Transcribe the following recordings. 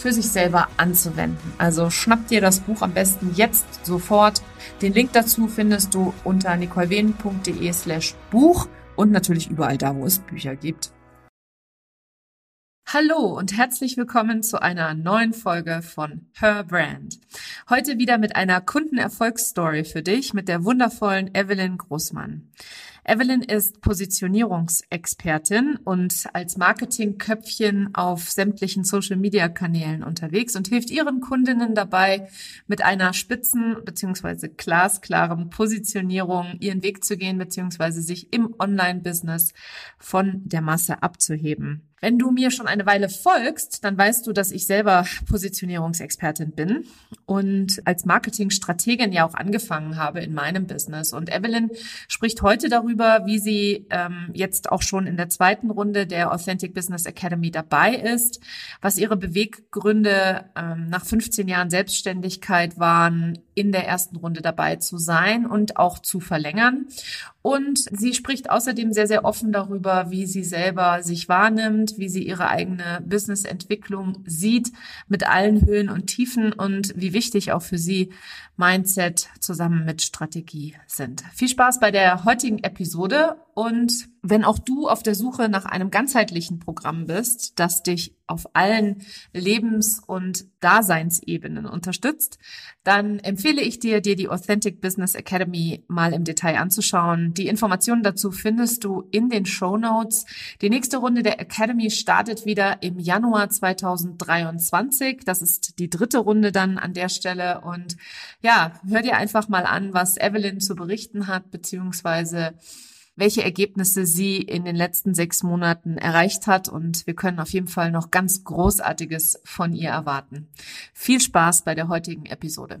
für sich selber anzuwenden. Also schnapp dir das Buch am besten jetzt sofort. Den Link dazu findest du unter nicolewehen.de slash Buch und natürlich überall da, wo es Bücher gibt. Hallo und herzlich willkommen zu einer neuen Folge von Her Brand. Heute wieder mit einer Kundenerfolgsstory für dich mit der wundervollen Evelyn Großmann. Evelyn ist Positionierungsexpertin und als Marketingköpfchen auf sämtlichen Social-Media-Kanälen unterwegs und hilft ihren Kundinnen dabei, mit einer spitzen bzw. glasklaren Positionierung ihren Weg zu gehen bzw. sich im Online-Business von der Masse abzuheben. Wenn du mir schon eine Weile folgst, dann weißt du, dass ich selber Positionierungsexpertin bin und als Marketingstrategin ja auch angefangen habe in meinem Business. Und Evelyn spricht heute darüber, wie sie ähm, jetzt auch schon in der zweiten Runde der Authentic Business Academy dabei ist, was ihre Beweggründe ähm, nach 15 Jahren Selbstständigkeit waren, in der ersten Runde dabei zu sein und auch zu verlängern. Und sie spricht außerdem sehr, sehr offen darüber, wie sie selber sich wahrnimmt, wie sie ihre eigene Businessentwicklung sieht mit allen Höhen und Tiefen und wie wichtig auch für sie Mindset zusammen mit Strategie sind. Viel Spaß bei der heutigen Episode Und wenn auch du auf der Suche nach einem ganzheitlichen Programm bist, das dich auf allen Lebens- und Daseinsebenen unterstützt, dann empfehle ich dir, dir die Authentic Business Academy mal im Detail anzuschauen. Die Informationen dazu findest du in den Show Notes. Die nächste Runde der Academy startet wieder im Januar 2023. Das ist die dritte Runde dann an der Stelle. Und ja, hör dir einfach mal an, was Evelyn zu berichten hat, beziehungsweise welche Ergebnisse sie in den letzten sechs Monaten erreicht hat. Und wir können auf jeden Fall noch ganz Großartiges von ihr erwarten. Viel Spaß bei der heutigen Episode.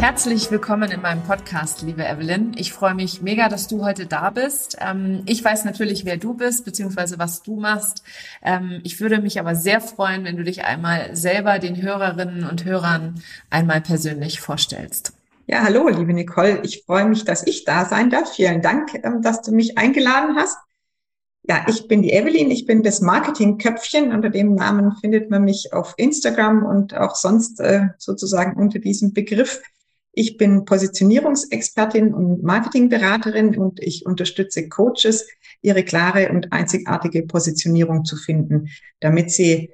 Herzlich willkommen in meinem Podcast, liebe Evelyn. Ich freue mich mega, dass du heute da bist. Ähm, ich weiß natürlich, wer du bist, beziehungsweise was du machst. Ähm, ich würde mich aber sehr freuen, wenn du dich einmal selber den Hörerinnen und Hörern einmal persönlich vorstellst. Ja, hallo, liebe Nicole. Ich freue mich, dass ich da sein darf. Vielen Dank, ähm, dass du mich eingeladen hast. Ja, ich bin die Evelyn, ich bin das Marketingköpfchen. Unter dem Namen findet man mich auf Instagram und auch sonst äh, sozusagen unter diesem Begriff. Ich bin Positionierungsexpertin und Marketingberaterin und ich unterstütze Coaches, ihre klare und einzigartige Positionierung zu finden, damit sie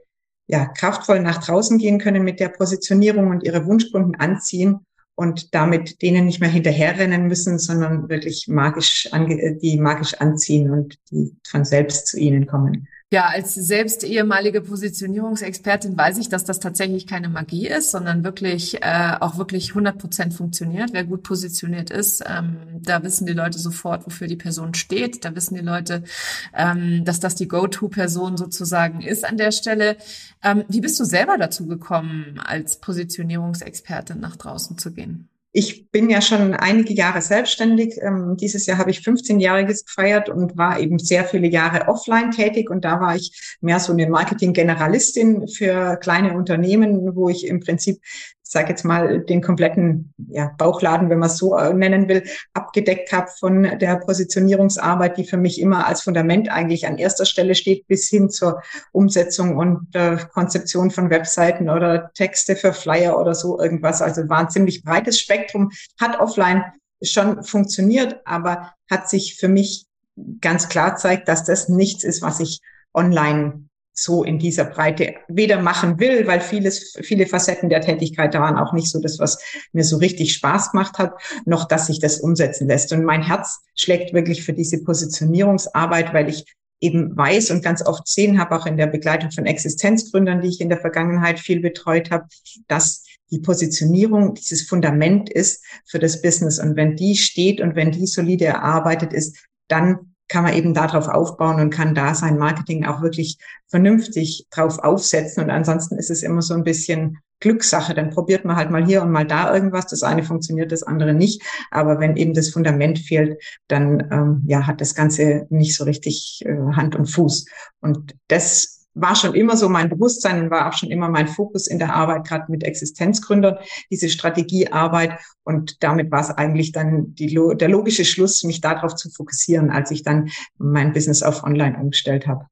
ja kraftvoll nach draußen gehen können mit der Positionierung und ihre Wunschkunden anziehen und damit denen nicht mehr hinterherrennen müssen, sondern wirklich magisch die magisch anziehen und die von selbst zu ihnen kommen. Ja, als selbst ehemalige Positionierungsexpertin weiß ich, dass das tatsächlich keine Magie ist, sondern wirklich äh, auch wirklich 100 Prozent funktioniert. Wer gut positioniert ist, ähm, da wissen die Leute sofort, wofür die Person steht. Da wissen die Leute, ähm, dass das die Go-To-Person sozusagen ist an der Stelle. Ähm, wie bist du selber dazu gekommen, als Positionierungsexpertin nach draußen zu gehen? Ich bin ja schon einige Jahre selbstständig. Ähm, dieses Jahr habe ich 15-Jähriges gefeiert und war eben sehr viele Jahre offline tätig. Und da war ich mehr so eine Marketing-Generalistin für kleine Unternehmen, wo ich im Prinzip sage jetzt mal, den kompletten ja, Bauchladen, wenn man es so äh, nennen will, abgedeckt habe von der Positionierungsarbeit, die für mich immer als Fundament eigentlich an erster Stelle steht, bis hin zur Umsetzung und äh, Konzeption von Webseiten oder Texte für Flyer oder so irgendwas. Also war ein ziemlich breites Spektrum, hat offline schon funktioniert, aber hat sich für mich ganz klar zeigt, dass das nichts ist, was ich online so in dieser Breite weder machen will, weil vieles, viele Facetten der Tätigkeit da waren auch nicht so das, was mir so richtig Spaß gemacht hat, noch dass sich das umsetzen lässt. Und mein Herz schlägt wirklich für diese Positionierungsarbeit, weil ich eben weiß und ganz oft sehen habe, auch in der Begleitung von Existenzgründern, die ich in der Vergangenheit viel betreut habe, dass die Positionierung dieses Fundament ist für das Business. Und wenn die steht und wenn die solide erarbeitet ist, dann kann man eben darauf aufbauen und kann da sein Marketing auch wirklich vernünftig drauf aufsetzen. Und ansonsten ist es immer so ein bisschen Glückssache. Dann probiert man halt mal hier und mal da irgendwas. Das eine funktioniert, das andere nicht. Aber wenn eben das Fundament fehlt, dann ähm, ja hat das Ganze nicht so richtig äh, Hand und Fuß. Und das war schon immer so mein Bewusstsein und war auch schon immer mein Fokus in der Arbeit, gerade mit Existenzgründern, diese Strategiearbeit. Und damit war es eigentlich dann die, der logische Schluss, mich darauf zu fokussieren, als ich dann mein Business auf Online umgestellt habe.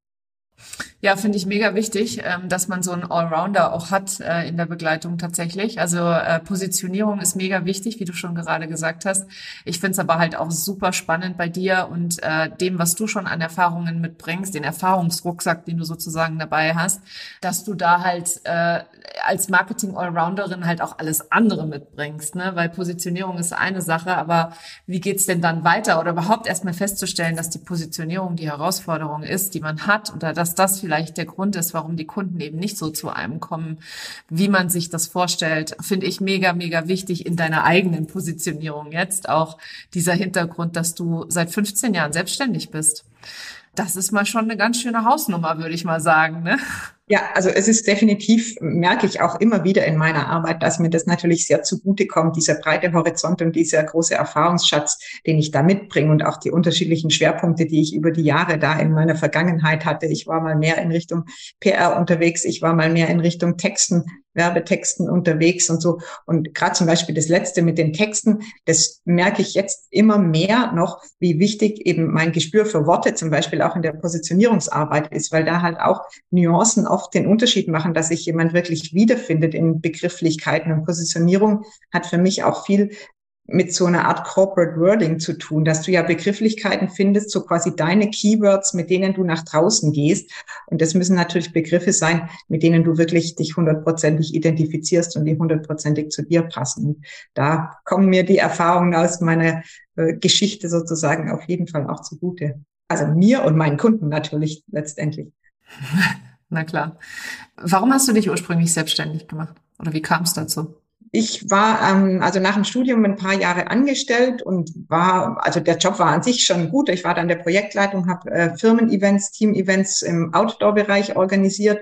Ja, finde ich mega wichtig, ähm, dass man so einen Allrounder auch hat äh, in der Begleitung tatsächlich. Also äh, Positionierung ist mega wichtig, wie du schon gerade gesagt hast. Ich finde es aber halt auch super spannend bei dir und äh, dem, was du schon an Erfahrungen mitbringst, den Erfahrungsrucksack, den du sozusagen dabei hast, dass du da halt als Marketing-Allrounderin halt auch alles andere mitbringst, ne? Weil Positionierung ist eine Sache, aber wie geht's denn dann weiter? Oder überhaupt erstmal festzustellen, dass die Positionierung die Herausforderung ist, die man hat oder dass dass das vielleicht der Grund ist, warum die Kunden eben nicht so zu einem kommen, wie man sich das vorstellt, finde ich mega, mega wichtig in deiner eigenen Positionierung jetzt auch dieser Hintergrund, dass du seit 15 Jahren selbstständig bist. Das ist mal schon eine ganz schöne Hausnummer, würde ich mal sagen. Ne? Ja, also es ist definitiv, merke ich auch immer wieder in meiner Arbeit, dass mir das natürlich sehr zugute kommt, dieser breite Horizont und dieser große Erfahrungsschatz, den ich da mitbringe und auch die unterschiedlichen Schwerpunkte, die ich über die Jahre da in meiner Vergangenheit hatte. Ich war mal mehr in Richtung PR unterwegs, ich war mal mehr in Richtung Texten, Werbetexten unterwegs und so. Und gerade zum Beispiel das letzte mit den Texten, das merke ich jetzt immer mehr noch, wie wichtig eben mein Gespür für Worte zum Beispiel auch in der Positionierungsarbeit ist, weil da halt auch Nuancen oft den Unterschied machen, dass sich jemand wirklich wiederfindet in Begrifflichkeiten und Positionierung hat für mich auch viel mit so einer Art Corporate Wording zu tun, dass du ja Begrifflichkeiten findest, so quasi deine Keywords, mit denen du nach draußen gehst. Und das müssen natürlich Begriffe sein, mit denen du wirklich dich hundertprozentig identifizierst und die hundertprozentig zu dir passen. Da kommen mir die Erfahrungen aus meiner äh, Geschichte sozusagen auf jeden Fall auch zugute. Also mir und meinen Kunden natürlich letztendlich. Na klar. Warum hast du dich ursprünglich selbstständig gemacht? Oder wie kam es dazu? Ich war ähm, also nach dem Studium ein paar Jahre angestellt und war, also der Job war an sich schon gut. Ich war dann der Projektleitung, habe äh, Firmen-Events, Team-Events im Outdoor-Bereich organisiert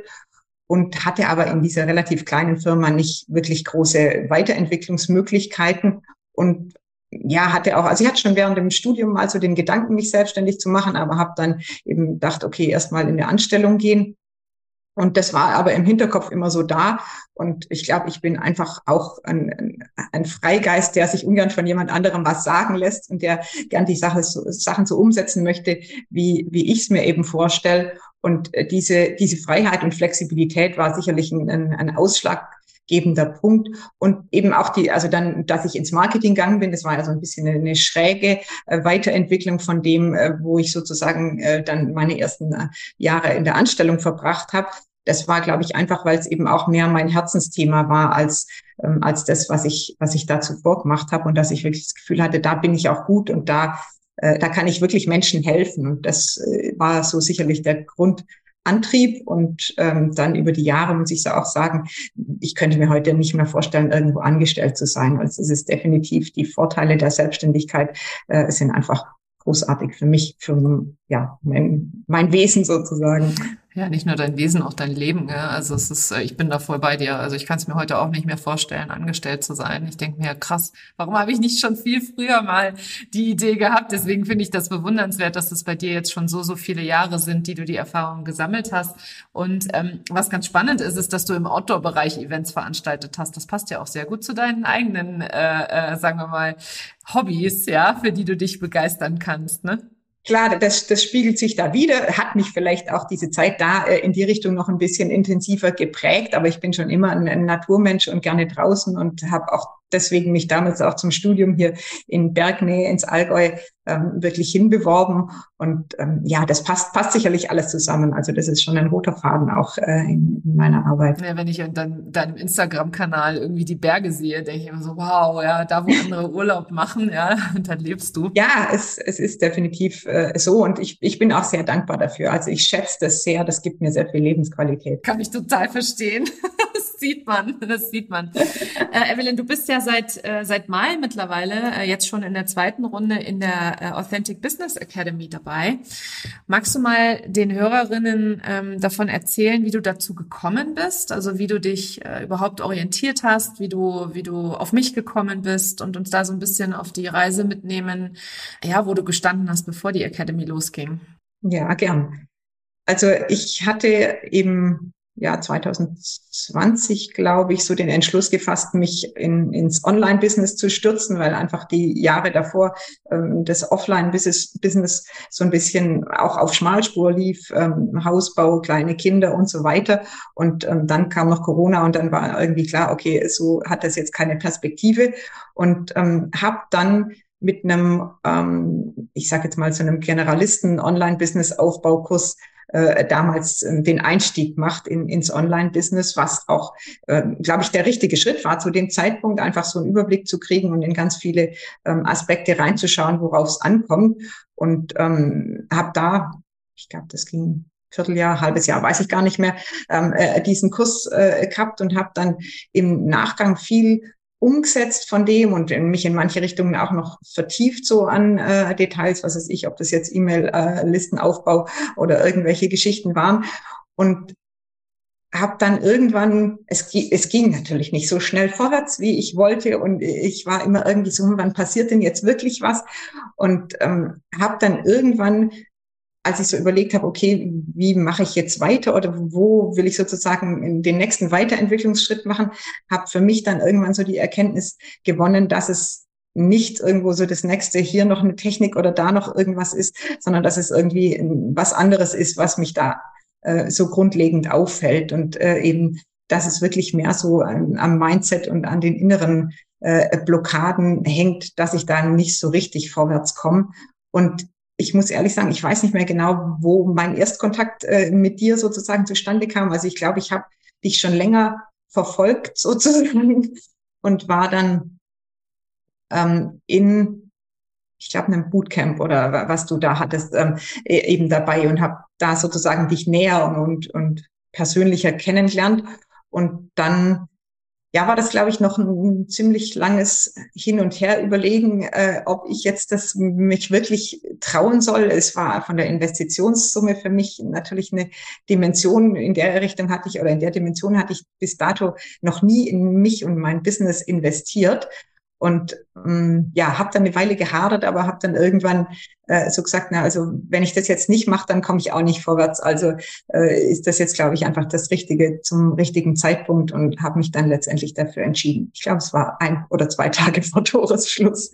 und hatte aber in dieser relativ kleinen Firma nicht wirklich große Weiterentwicklungsmöglichkeiten und ja, hatte auch, also ich hatte schon während dem Studium mal so den Gedanken, mich selbstständig zu machen, aber habe dann eben gedacht, okay, erstmal in eine Anstellung gehen und das war aber im Hinterkopf immer so da. Und ich glaube, ich bin einfach auch ein, ein, Freigeist, der sich ungern von jemand anderem was sagen lässt und der gern die Sache, so, Sachen so umsetzen möchte, wie, wie ich es mir eben vorstelle. Und äh, diese, diese Freiheit und Flexibilität war sicherlich ein, ein, ein ausschlaggebender Punkt. Und eben auch die, also dann, dass ich ins Marketing gegangen bin, das war ja so ein bisschen eine, eine schräge äh, Weiterentwicklung von dem, äh, wo ich sozusagen äh, dann meine ersten Jahre in der Anstellung verbracht habe das war, glaube ich, einfach, weil es eben auch mehr mein Herzensthema war als ähm, als das, was ich was ich da zuvor gemacht habe und dass ich wirklich das Gefühl hatte, da bin ich auch gut und da da kann ich wirklich Menschen helfen und das war so sicherlich der Grundantrieb und ähm, dann über die Jahre muss ich so auch sagen, ich könnte mir heute nicht mehr vorstellen, irgendwo angestellt zu sein. Also es ist definitiv die Vorteile der Selbstständigkeit äh, sind einfach großartig für mich, für ja, mein, mein Wesen sozusagen. Ja, nicht nur dein Wesen, auch dein Leben. Ja. Also es ist, äh, ich bin da voll bei dir. Also ich kann es mir heute auch nicht mehr vorstellen, angestellt zu sein. Ich denke mir, krass, warum habe ich nicht schon viel früher mal die Idee gehabt? Deswegen finde ich das bewundernswert, dass es bei dir jetzt schon so, so viele Jahre sind, die du die Erfahrung gesammelt hast. Und ähm, was ganz spannend ist, ist, dass du im Outdoor-Bereich Events veranstaltet hast. Das passt ja auch sehr gut zu deinen eigenen, äh, äh, sagen wir mal, Hobbys, ja, für die du dich begeistern kannst, ne? Klar, das, das spiegelt sich da wieder, hat mich vielleicht auch diese Zeit da äh, in die Richtung noch ein bisschen intensiver geprägt, aber ich bin schon immer ein, ein Naturmensch und gerne draußen und habe auch deswegen mich damals auch zum Studium hier in Bergnähe ins Allgäu ähm, wirklich hinbeworben. Und ähm, ja, das passt, passt sicherlich alles zusammen. Also das ist schon ein roter Faden auch äh, in, in meiner Arbeit. Ja, wenn ich dann deinem Instagram-Kanal irgendwie die Berge sehe, denke ich immer so, wow, ja, da wo andere Urlaub machen, ja, und dann lebst du. Ja, es, es ist definitiv äh, so und ich, ich bin auch sehr dankbar dafür. Also ich schätze das sehr, das gibt mir sehr viel Lebensqualität. Kann ich total verstehen. das sieht man, das sieht man. Äh, Evelyn, du bist ja seit, äh, seit Mai mittlerweile, äh, jetzt schon in der zweiten Runde in der äh, Authentic Business Academy dabei. Magst du mal den Hörerinnen ähm, davon erzählen, wie du dazu gekommen bist? Also wie du dich äh, überhaupt orientiert hast, wie du, wie du auf mich gekommen bist und uns da so ein bisschen auf die Reise mitnehmen, ja, wo du gestanden hast, bevor die Academy losging. Ja, gern. Also ich hatte eben ja 2020, glaube ich, so den Entschluss gefasst, mich in, ins Online-Business zu stürzen, weil einfach die Jahre davor ähm, das Offline-Business Business so ein bisschen auch auf Schmalspur lief, ähm, Hausbau, kleine Kinder und so weiter. Und ähm, dann kam noch Corona und dann war irgendwie klar, okay, so hat das jetzt keine Perspektive und ähm, habe dann mit einem, ähm, ich sage jetzt mal, so einem Generalisten-Online-Business-Aufbaukurs äh, damals äh, den Einstieg macht in, ins Online-Business, was auch, äh, glaube ich, der richtige Schritt war, zu dem Zeitpunkt einfach so einen Überblick zu kriegen und in ganz viele ähm, Aspekte reinzuschauen, worauf es ankommt. Und ähm, habe da, ich glaube, das ging Vierteljahr, halbes Jahr, weiß ich gar nicht mehr, ähm, äh, diesen Kurs äh, gehabt und habe dann im Nachgang viel umgesetzt von dem und mich in manche Richtungen auch noch vertieft so an äh, Details, was weiß ich, ob das jetzt E-Mail-Listenaufbau äh, oder irgendwelche Geschichten waren. Und habe dann irgendwann, es, es ging natürlich nicht so schnell vorwärts, wie ich wollte und ich war immer irgendwie so, hm, wann passiert denn jetzt wirklich was? Und ähm, habe dann irgendwann, als ich so überlegt habe, okay, wie mache ich jetzt weiter oder wo will ich sozusagen den nächsten Weiterentwicklungsschritt machen, habe für mich dann irgendwann so die Erkenntnis gewonnen, dass es nicht irgendwo so das nächste hier noch eine Technik oder da noch irgendwas ist, sondern dass es irgendwie was anderes ist, was mich da äh, so grundlegend auffällt und äh, eben, dass es wirklich mehr so an, am Mindset und an den inneren äh, Blockaden hängt, dass ich da nicht so richtig vorwärts komme. Und ich muss ehrlich sagen, ich weiß nicht mehr genau, wo mein Erstkontakt äh, mit dir sozusagen zustande kam. Also ich glaube, ich habe dich schon länger verfolgt sozusagen und war dann ähm, in ich glaube, einem Bootcamp oder was du da hattest, ähm, e-, eben dabei und habe da sozusagen dich näher und, und, und persönlicher kennengelernt. Und dann, ja, war das, glaube ich, noch ein, ziemlich langes Hin und Her überlegen, äh, ob ich jetzt das mich wirklich trauen soll. Es war von der Investitionssumme für mich natürlich eine Dimension, in der Richtung hatte ich oder in der Dimension hatte ich bis dato noch nie in mich und mein Business investiert. Und ja, habe dann eine Weile gehadert, aber habe dann irgendwann äh, so gesagt, na also wenn ich das jetzt nicht mache, dann komme ich auch nicht vorwärts. Also äh, ist das jetzt, glaube ich, einfach das Richtige zum richtigen Zeitpunkt und habe mich dann letztendlich dafür entschieden. Ich glaube, es war ein oder zwei Tage vor Tores Schluss.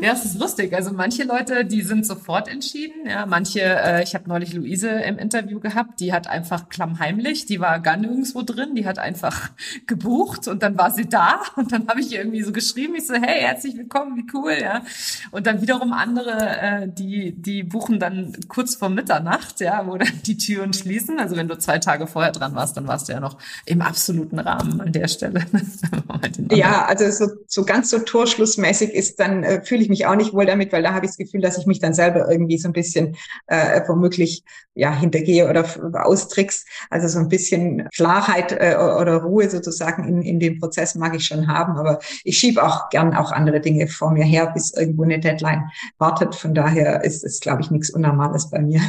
Ja, es ist lustig. Also manche Leute, die sind sofort entschieden. Ja, manche, äh, ich habe neulich Luise im Interview gehabt, die hat einfach klammheimlich, die war gar nirgendwo drin, die hat einfach gebucht und dann war sie da und dann habe ich irgendwie so geschrieben, geschrieben. Ich so, hey, herzlich willkommen, wie cool, ja. Und dann wiederum andere, äh, die, die buchen dann kurz vor Mitternacht, ja, wo dann die Türen schließen. Also wenn du zwei Tage vorher dran warst, dann warst du ja noch im absoluten Rahmen an der Stelle. ja, also so, so ganz so torschlussmäßig ist, dann äh, fühle ich mich auch nicht wohl damit, weil da habe ich das Gefühl, dass ich mich dann selber irgendwie so ein bisschen äh, womöglich ja hintergehe oder austricks. Also so ein bisschen Klarheit äh, oder Ruhe sozusagen in, in dem Prozess mag ich schon haben, aber ich schiebe auch gern auch andere Dinge vor mir her, bis irgendwo eine Deadline wartet. Von daher ist es, glaube ich, nichts Unnormales bei mir.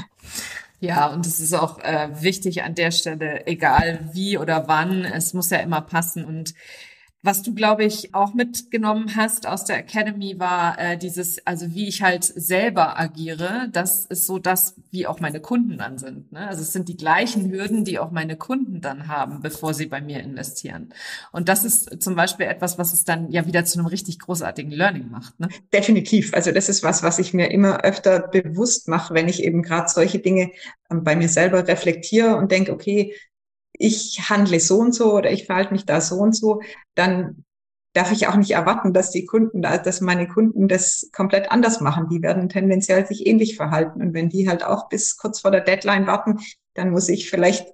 Ja, und es ist auch äh, wichtig an der Stelle, egal wie oder wann, es muss ja immer passen und was du, glaube ich, auch mitgenommen hast aus der Academy war äh, dieses, also wie ich halt selber agiere. Das ist so das, wie auch meine Kunden dann sind. Ne? Also es sind die gleichen Hürden, die auch meine Kunden dann haben, bevor sie bei mir investieren. Und das ist zum Beispiel etwas, was es dann ja wieder zu einem richtig großartigen Learning macht. Ne? Definitiv. Also das ist was, was ich mir immer öfter bewusst mache, wenn ich eben gerade solche Dinge ähm, bei mir selber reflektiere und denke, okay, ich handle so und so oder ich verhalte mich da so und so, dann darf ich auch nicht erwarten, dass die Kunden, dass meine Kunden das komplett anders machen. Die werden tendenziell sich ähnlich verhalten. Und wenn die halt auch bis kurz vor der Deadline warten, dann muss ich vielleicht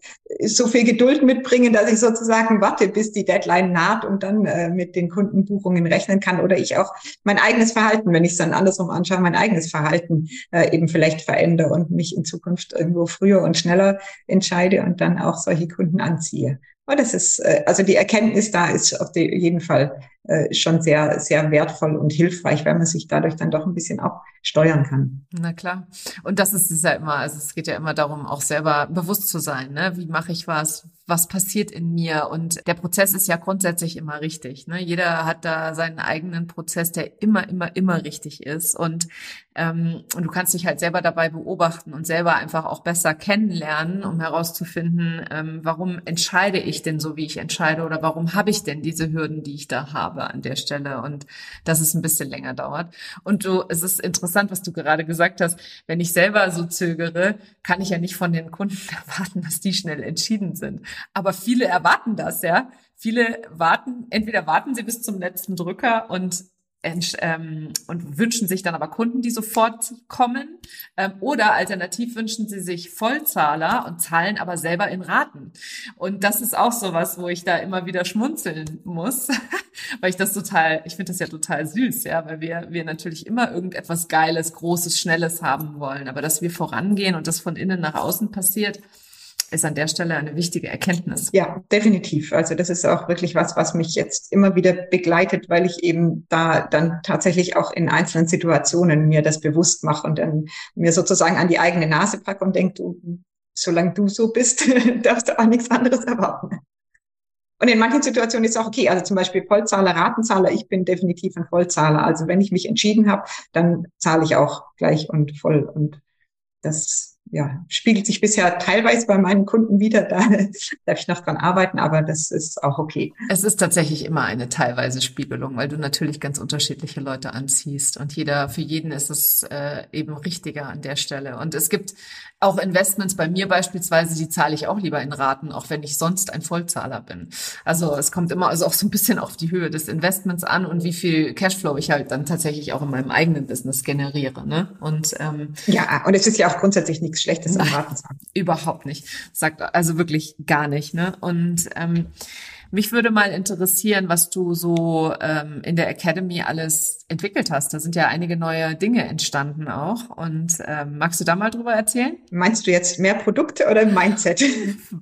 so viel Geduld mitbringen, dass ich sozusagen warte, bis die Deadline naht und dann äh, mit den Kundenbuchungen rechnen kann oder ich auch mein eigenes Verhalten, wenn ich es dann andersrum anschaue, mein eigenes Verhalten äh, eben vielleicht verändere und mich in Zukunft irgendwo früher und schneller entscheide und dann auch solche Kunden anziehe. Aber das ist, äh, also die Erkenntnis da ist auf jeden Fall äh, schon sehr, sehr wertvoll und hilfreich, weil man sich dadurch dann doch ein bisschen auch steuern kann. Na klar. Und das ist es ja immer, also es geht ja immer darum, auch selber bewusst zu sein, ne? Wie mache ich was? Was passiert in mir? Und der Prozess ist ja grundsätzlich immer richtig. Ne? Jeder hat da seinen eigenen Prozess, der immer, immer, immer richtig ist. Und, ähm, und du kannst dich halt selber dabei beobachten und selber einfach auch besser kennenlernen, um herauszufinden, ähm, warum entscheide ich denn so, wie ich entscheide oder warum habe ich denn diese Hürden, die ich da habe an der Stelle und dass es ein bisschen länger dauert. Und du, es ist interessant, was du gerade gesagt hast. Wenn ich selber so zögere, kann ich ja nicht von den Kunden erwarten, dass die schnell entschieden sind. Aber viele erwarten das, ja. Viele warten, entweder warten sie bis zum letzten Drücker und ähm, und wünschen sich dann aber Kunden, die sofort kommen. Ähm, oder alternativ wünschen sie sich Vollzahler und zahlen aber selber in Raten. Und das ist auch sowas, wo ich da immer wieder schmunzeln muss, weil ich das total, ich finde das ja total süß, ja, weil wir, wir natürlich immer irgendetwas Geiles, Großes, Schnelles haben wollen. Aber dass wir vorangehen und das von innen nach außen passiert, ist an der Stelle eine wichtige Erkenntnis. Ja, definitiv. Also das ist auch wirklich was, was mich jetzt immer wieder begleitet, weil ich eben da dann tatsächlich auch in einzelnen Situationen mir das bewusst mache und dann mir sozusagen an die eigene Nase packe und denke, du, solange du so bist, darfst du auch nichts anderes erwarten. Und in manchen Situationen ist es auch okay. Also zum Beispiel Vollzahler, Ratenzahler. Ich bin definitiv ein Vollzahler. Also wenn ich mich entschieden habe, dann zahle ich auch gleich und voll. Und das ja, spiegelt sich bisher teilweise bei meinen Kunden wieder. Da darf ich noch dran arbeiten, aber das ist auch okay. Es ist tatsächlich immer eine teilweise Spiegelung, weil du natürlich ganz unterschiedliche Leute anziehst und jeder, für jeden ist es äh, eben richtiger an der Stelle. Und es gibt auch Investments bei mir beispielsweise, die zahle ich auch lieber in Raten, auch wenn ich sonst ein Vollzahler bin. Also es kommt immer also auch so ein bisschen auf die Höhe des Investments an und wie viel Cashflow ich halt dann tatsächlich auch in meinem eigenen Business generiere. Ne? Und ähm, ja, und es ist ja auch grundsätzlich nichts Schlechtes am Ratenzahlen. Überhaupt nicht. Sagt also wirklich gar nicht. Ne? Und ähm, mich würde mal interessieren, was du so ähm, in der Academy alles entwickelt hast. Da sind ja einige neue Dinge entstanden auch. Und ähm, magst du da mal drüber erzählen? Meinst du jetzt mehr Produkte oder Mindset?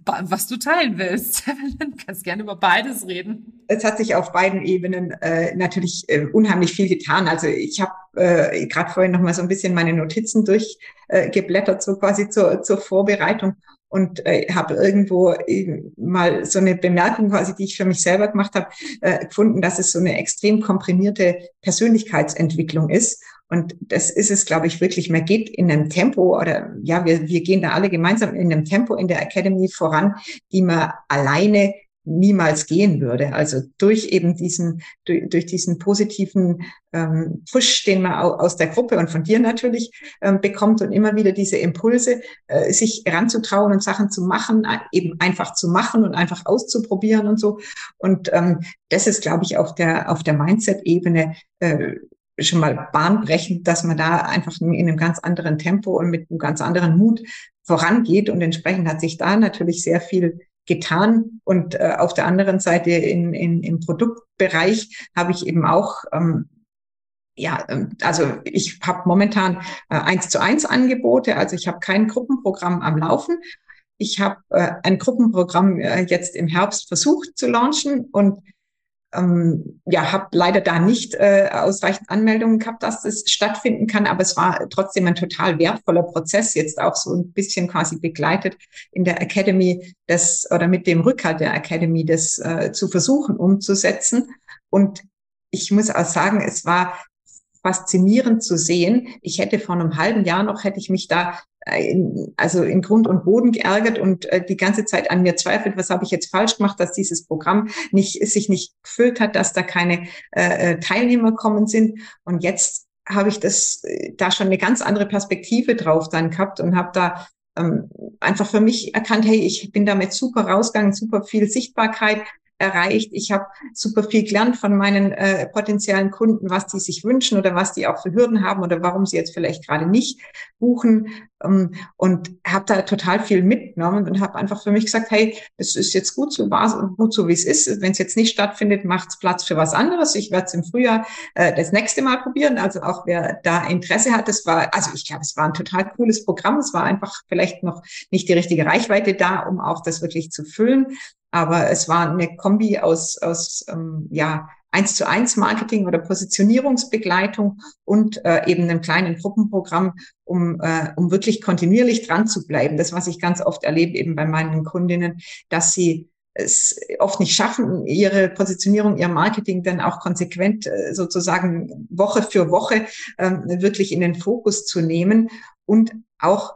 Was du teilen willst. Du kannst gerne über beides reden. Es hat sich auf beiden Ebenen äh, natürlich äh, unheimlich viel getan. Also ich habe äh, gerade vorhin noch mal so ein bisschen meine Notizen durchgeblättert, äh, so quasi zur, zur Vorbereitung und äh, habe irgendwo äh, mal so eine Bemerkung quasi, die ich für mich selber gemacht habe, äh, gefunden, dass es so eine extrem komprimierte Persönlichkeitsentwicklung ist. Und das ist es, glaube ich, wirklich. Man geht in einem Tempo oder ja, wir, wir gehen da alle gemeinsam in einem Tempo in der Academy voran, die man alleine niemals gehen würde. Also durch eben diesen, durch, durch diesen positiven ähm, Push, den man aus der Gruppe und von dir natürlich ähm, bekommt und immer wieder diese Impulse, äh, sich ranzutrauen und Sachen zu machen, eben einfach zu machen und einfach auszuprobieren und so. Und ähm, das ist, glaube ich, auf der, auf der Mindset-Ebene äh, schon mal bahnbrechend, dass man da einfach in einem ganz anderen Tempo und mit einem ganz anderen Mut vorangeht. Und entsprechend hat sich da natürlich sehr viel getan. Und äh, auf der anderen Seite in, in, im Produktbereich habe ich eben auch ähm, ja, ähm, also ich habe momentan äh, eins zu eins Angebote, also ich habe kein Gruppenprogramm am Laufen. Ich habe äh, ein Gruppenprogramm äh, jetzt im Herbst versucht zu launchen und ähm, ja, habe leider da nicht äh, ausreichend Anmeldungen gehabt, dass das stattfinden kann, aber es war trotzdem ein total wertvoller Prozess, jetzt auch so ein bisschen quasi begleitet in der Academy, das oder mit dem Rückhalt der Academy, das äh, zu versuchen umzusetzen. Und ich muss auch sagen, es war faszinierend zu sehen. Ich hätte vor einem halben Jahr noch, hätte ich mich da also in Grund und Boden geärgert und äh, die ganze Zeit an mir zweifelt, was habe ich jetzt falsch gemacht, dass dieses Programm nicht, sich nicht gefüllt hat, dass da keine äh, äh Teilnehmer kommen sind. Und jetzt habe ich das äh, da schon eine ganz andere Perspektive drauf dann gehabt und habe da ähm, einfach für mich erkannt, hey, ich bin damit super rausgegangen, super viel Sichtbarkeit, erreicht. Ich habe super viel gelernt von meinen äh, potenziellen Kunden, was die sich wünschen oder was die auch für Hürden haben oder warum sie jetzt vielleicht gerade nicht buchen ähm, und habe da total viel mitgenommen und habe einfach für mich gesagt, hey, das ist jetzt gut so, gut so, wie es ist. Wenn es jetzt nicht stattfindet, macht es Platz für was anderes. Ich werde es im Frühjahr äh, das nächste Mal probieren. Also auch wer da Interesse hat, das war, also ich glaube, es war ein total cooles Programm. Es war einfach vielleicht noch nicht die richtige Reichweite da, um auch das wirklich zu füllen. Aber es war eine Kombi aus, aus ähm, ja, eins zu eins Marketing oder Positionierungsbegleitung und äh, eben einem kleinen Gruppenprogramm, um, äh, um wirklich kontinuierlich dran zu bleiben. Das, was ich ganz oft erlebe eben bei meinen Kundinnen, dass sie es oft nicht schaffen, ihre Positionierung, ihr Marketing dann auch konsequent äh, sozusagen Woche für Woche ähm, wirklich in den Fokus zu nehmen und auch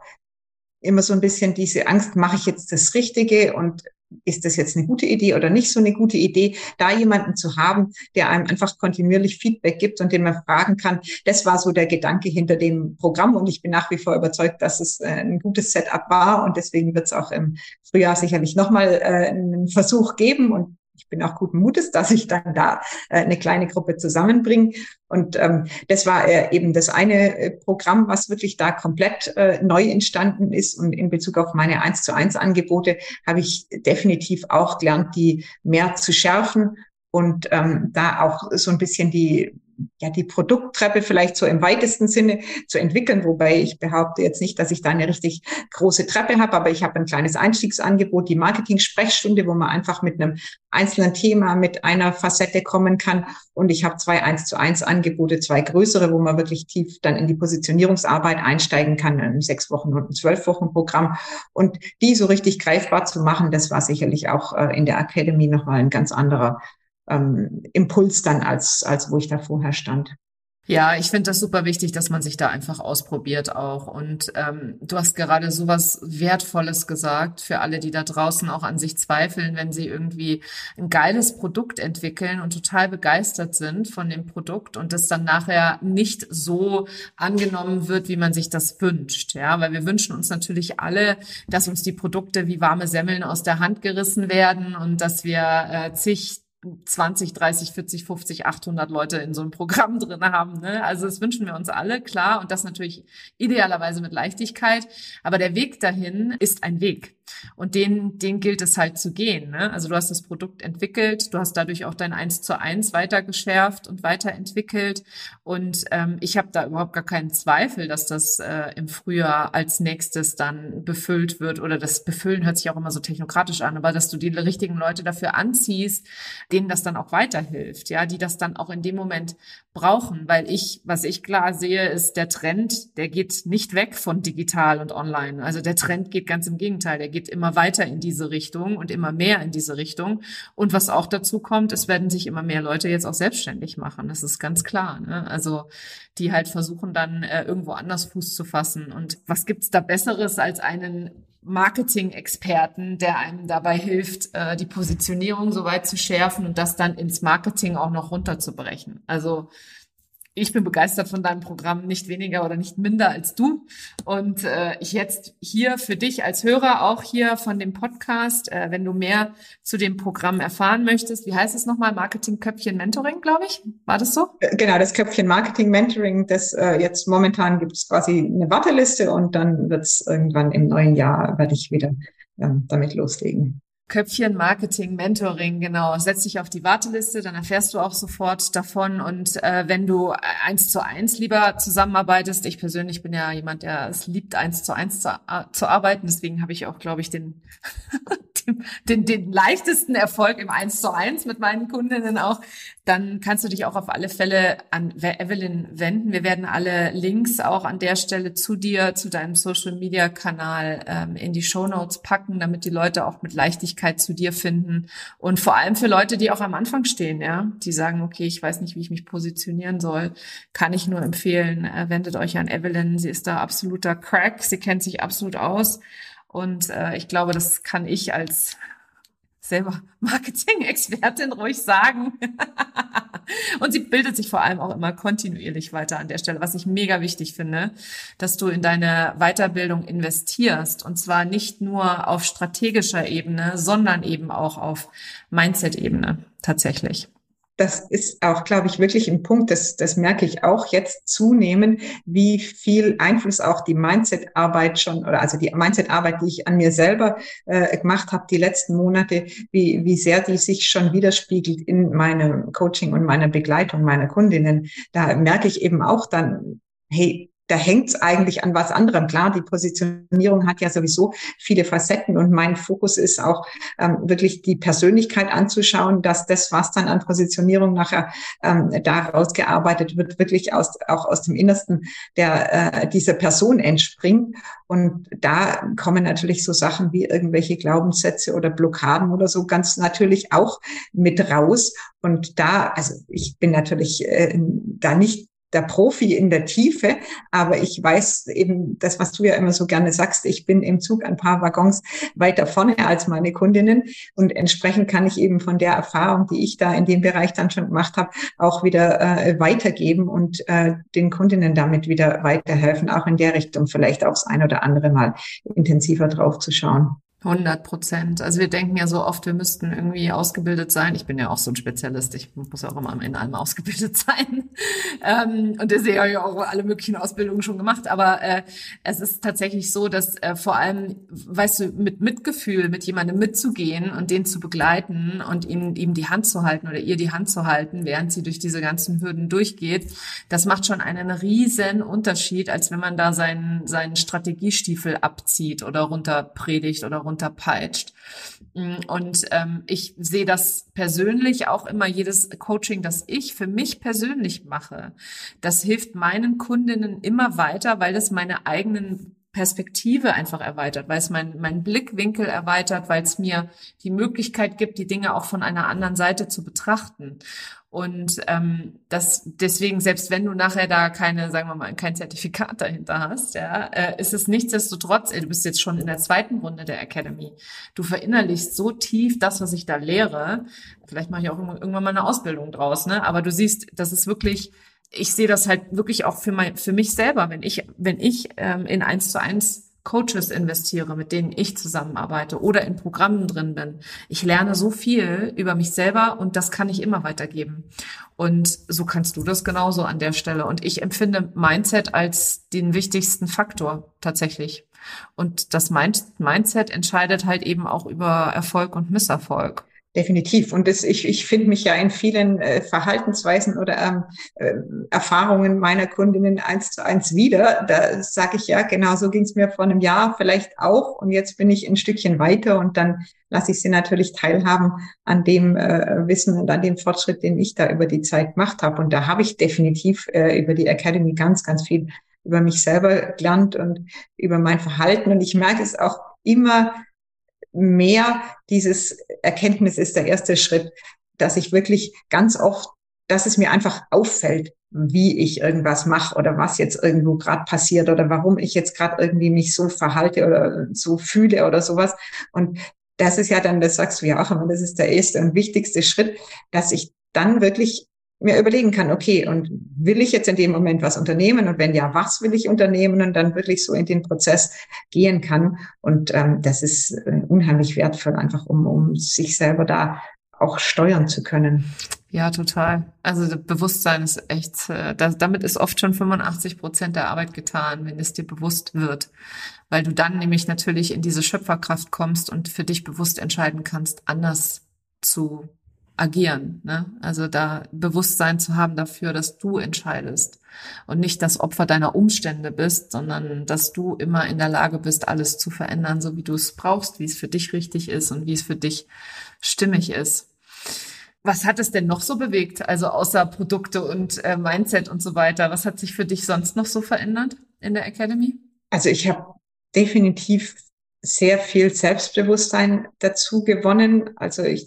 immer so ein bisschen diese Angst, mache ich jetzt das Richtige und ist das jetzt eine gute Idee oder nicht so eine gute Idee, da jemanden zu haben, der einem einfach kontinuierlich Feedback gibt und den man fragen kann. Das war so der Gedanke hinter dem Programm und ich bin nach wie vor überzeugt, dass es äh, ein gutes Setup war und deswegen wird es auch im Frühjahr sicherlich nochmal äh, einen Versuch geben und ich bin auch guten Mutes, dass ich dann da äh, eine kleine Gruppe zusammenbringe. Und ähm, das war äh, eben das eine äh, Programm, was wirklich da komplett äh, neu entstanden ist. Und in Bezug auf meine eins zu eins Angebote habe ich definitiv auch gelernt, die mehr zu schärfen und ähm, da auch so ein bisschen die ja, die Produkttreppe vielleicht so im weitesten Sinne zu entwickeln, wobei ich behaupte jetzt nicht, dass ich da eine richtig große Treppe habe, aber ich habe ein kleines Einstiegsangebot, die Marketing-Sprechstunde, wo man einfach mit einem einzelnen Thema, mit einer Facette kommen kann. Und ich habe zwei eins zu eins Angebote, zwei größere, wo man wirklich tief dann in die Positionierungsarbeit einsteigen kann, ein sechs Wochen und ein zwölf Wochen Programm. Und die so richtig greifbar zu machen, das war sicherlich auch äh, in der Academy nochmal ein ganz anderer ähm, Impuls dann, als, als wo ich da vorher stand. Ja, ich finde das super wichtig, dass man sich da einfach ausprobiert auch. Und ähm, du hast gerade sowas Wertvolles gesagt für alle, die da draußen auch an sich zweifeln, wenn sie irgendwie ein geiles Produkt entwickeln und total begeistert sind von dem Produkt und das dann nachher nicht so angenommen wird, wie man sich das wünscht. Ja, weil wir wünschen uns natürlich alle, dass uns die Produkte wie warme Semmeln aus der Hand gerissen werden und dass wir äh, zig 20, 30, 40, 50, 800 Leute in so einem Programm drin haben. Ne? Also das wünschen wir uns alle, klar. Und das natürlich idealerweise mit Leichtigkeit. Aber der Weg dahin ist ein Weg. Und den, den gilt es halt zu gehen. Ne? Also du hast das Produkt entwickelt, du hast dadurch auch dein Eins zu eins weiter geschärft und weiterentwickelt. Und ähm, ich habe da überhaupt gar keinen Zweifel, dass das äh, im Frühjahr als nächstes dann befüllt wird. Oder das Befüllen hört sich auch immer so technokratisch an, aber dass du die richtigen Leute dafür anziehst, denen das dann auch weiterhilft, ja, die das dann auch in dem Moment brauchen. Weil ich, was ich klar sehe, ist der Trend, der geht nicht weg von digital und online. Also der Trend geht ganz im Gegenteil, geht immer weiter in diese Richtung und immer mehr in diese Richtung. Und was auch dazu kommt, es werden sich immer mehr Leute jetzt auch selbstständig machen. Das ist ganz klar. Ne? Also die halt versuchen dann äh, irgendwo anders Fuß zu fassen. Und was gibt's da Besseres als einen Marketing-Experten, der einem dabei hilft, äh, die Positionierung so weit zu schärfen und das dann ins Marketing auch noch runterzubrechen. Also ich bin begeistert von deinem Programm, nicht weniger oder nicht minder als du. Und äh, ich jetzt hier für dich als Hörer, auch hier von dem Podcast, äh, wenn du mehr zu dem Programm erfahren möchtest, wie heißt es nochmal? Marketing Köpfchen Mentoring, glaube ich. War das so? Äh, genau, das Köpfchen Marketing Mentoring, das äh, jetzt momentan gibt es quasi eine Warteliste und dann wird es irgendwann im neuen Jahr, werde ich wieder ähm, damit loslegen. Köpfchen Marketing Mentoring, genau. Setz dich auf die Warteliste, dann erfährst du auch sofort davon. Und äh, wenn du eins zu eins lieber zusammenarbeitest, ich persönlich bin ja jemand, der es liebt, eins zu eins zu, zu arbeiten. Deswegen habe ich auch, glaube ich, den, den, den, den leichtesten Erfolg im eins zu eins mit meinen Kundinnen auch dann kannst du dich auch auf alle Fälle an Evelyn wenden. Wir werden alle Links auch an der Stelle zu dir, zu deinem Social Media Kanal ähm, in die Show Notes packen, damit die Leute auch mit Leichtigkeit zu dir finden. Und vor allem für Leute, die auch am Anfang stehen, ja, die sagen, okay, ich weiß nicht, wie ich mich positionieren soll, kann ich nur empfehlen, äh, wendet euch an Evelyn. Sie ist da absoluter Crack. Sie kennt sich absolut aus. Und äh, ich glaube, das kann ich als selber Marketing-Expertin ruhig sagen. und sie bildet sich vor allem auch immer kontinuierlich weiter an der Stelle, was ich mega wichtig finde, dass du in deine Weiterbildung investierst und zwar nicht nur auf strategischer Ebene, sondern eben auch auf Mindset-Ebene tatsächlich das ist auch, glaube ich, wirklich ein Punkt, das, das merke ich auch jetzt zunehmend, wie viel Einfluss auch die Mindset-Arbeit schon, oder also die Mindset-Arbeit, die ich an mir selber äh, gemacht habe die letzten Monate, wie, wie sehr die sich schon widerspiegelt in meinem Coaching und meiner Begleitung meiner Kundinnen. Da merke ich eben auch dann, hey, da hängt es eigentlich an was anderem. Klar, die Positionierung hat ja sowieso viele Facetten und mein Fokus ist auch ähm, wirklich die Persönlichkeit anzuschauen, dass das, was dann an Positionierung nachher ähm, da rausgearbeitet wird, wirklich aus, auch aus dem Innersten der, äh, dieser Person entspringt. Und da kommen natürlich so Sachen wie irgendwelche Glaubenssätze oder Blockaden oder so ganz natürlich auch mit raus. Und da, also ich bin natürlich äh, da nicht der Profi in der Tiefe, aber ich weiß eben das, was du ja immer so gerne sagst, ich bin im Zug ein paar Waggons weiter vorne als meine Kundinnen und entsprechend kann ich eben von der Erfahrung, die ich da in dem Bereich dann schon gemacht habe, auch wieder äh, weitergeben und äh, den Kundinnen damit wieder weiterhelfen, auch in der Richtung vielleicht aufs ein oder andere Mal intensiver drauf zu schauen. 100 Prozent. Also wir denken ja so oft, wir müssten irgendwie ausgebildet sein. Ich bin ja auch so ein Spezialist. Ich muss ja auch immer in allem ausgebildet sein. Ähm, und deswegen habe ich auch alle möglichen Ausbildungen schon gemacht. Aber äh, es ist tatsächlich so, dass äh, vor allem, weißt du, mit Mitgefühl, mit jemandem mitzugehen und den zu begleiten und ihm, ihm die Hand zu halten oder ihr die Hand zu halten, während sie durch diese ganzen Hürden durchgeht, das macht schon einen riesen Unterschied, als wenn man da seinen, seinen Strategiestiefel abzieht oder runterpredigt oder runter runterpeitscht. Mm, und ähm, ich sehe das persönlich auch immer, jedes Coaching, das ich für mich persönlich mache, das hilft meinen Kundinnen immer weiter, weil das meine eigenen Perspektive einfach erweitert, weil es mein, mein Blickwinkel erweitert, weil es mir die Möglichkeit gibt, die Dinge auch von einer anderen Seite zu betrachten. Und ähm, das deswegen, selbst wenn du nachher da keine, sagen wir mal, kein Zertifikat dahinter hast, ja, äh, ist es nichtsdestotrotz, ey, du bist jetzt schon in der zweiten Runde der Academy. Du verinnerlichst so tief das, was ich da lehre. Vielleicht mache ich auch irgendwann mal eine Ausbildung draus, ne? Aber du siehst, das ist wirklich, ich sehe das halt wirklich auch für mein, für mich selber, wenn ich, wenn ich ähm, in eins zu eins Coaches investiere, mit denen ich zusammenarbeite oder in Programmen drin bin. Ich lerne so viel über mich selber und das kann ich immer weitergeben. Und so kannst du das genauso an der Stelle. Und ich empfinde Mindset als den wichtigsten Faktor tatsächlich. Und das Mindset entscheidet halt eben auch über Erfolg und Misserfolg. Definitiv. Und das, ich, ich finde mich ja in vielen äh, Verhaltensweisen oder ähm, äh, Erfahrungen meiner Kundinnen eins zu eins wieder. Da sage ich ja, genau so ging es mir vor einem Jahr vielleicht auch. Und jetzt bin ich ein Stückchen weiter und dann lasse ich sie natürlich teilhaben an dem äh, Wissen und an dem Fortschritt, den ich da über die Zeit gemacht habe. Und da habe ich definitiv äh, über die Academy ganz, ganz viel über mich selber gelernt und über mein Verhalten. Und ich merke es auch immer mehr dieses Erkenntnis ist der erste Schritt, dass ich wirklich ganz oft, dass es mir einfach auffällt, wie ich irgendwas mache oder was jetzt irgendwo gerade passiert oder warum ich jetzt gerade irgendwie mich so verhalte oder so fühle oder sowas. Und das ist ja dann, das sagst du ja auch immer, das ist der erste und wichtigste Schritt, dass ich dann wirklich mir überlegen kann, okay, und will ich jetzt in dem Moment was unternehmen? Und wenn ja, was will ich unternehmen? Und dann wirklich so in den Prozess gehen kann. Und ähm, das ist äh, unheimlich wertvoll, einfach um, um sich selber da auch steuern zu können. Ja, total. Also Bewusstsein ist echt, äh, das, damit ist oft schon 85 Prozent der Arbeit getan, wenn es dir bewusst wird. Weil du dann nämlich natürlich in diese Schöpferkraft kommst und für dich bewusst entscheiden kannst, anders zu agieren. Ne? Also da Bewusstsein zu haben dafür, dass du entscheidest und nicht das Opfer deiner Umstände bist, sondern dass du immer in der Lage bist, alles zu verändern, so wie du es brauchst, wie es für dich richtig ist und wie es für dich stimmig ist. Was hat es denn noch so bewegt? Also außer Produkte und äh, Mindset und so weiter. Was hat sich für dich sonst noch so verändert in der Academy? Also ich habe definitiv sehr viel Selbstbewusstsein dazu gewonnen. Also ich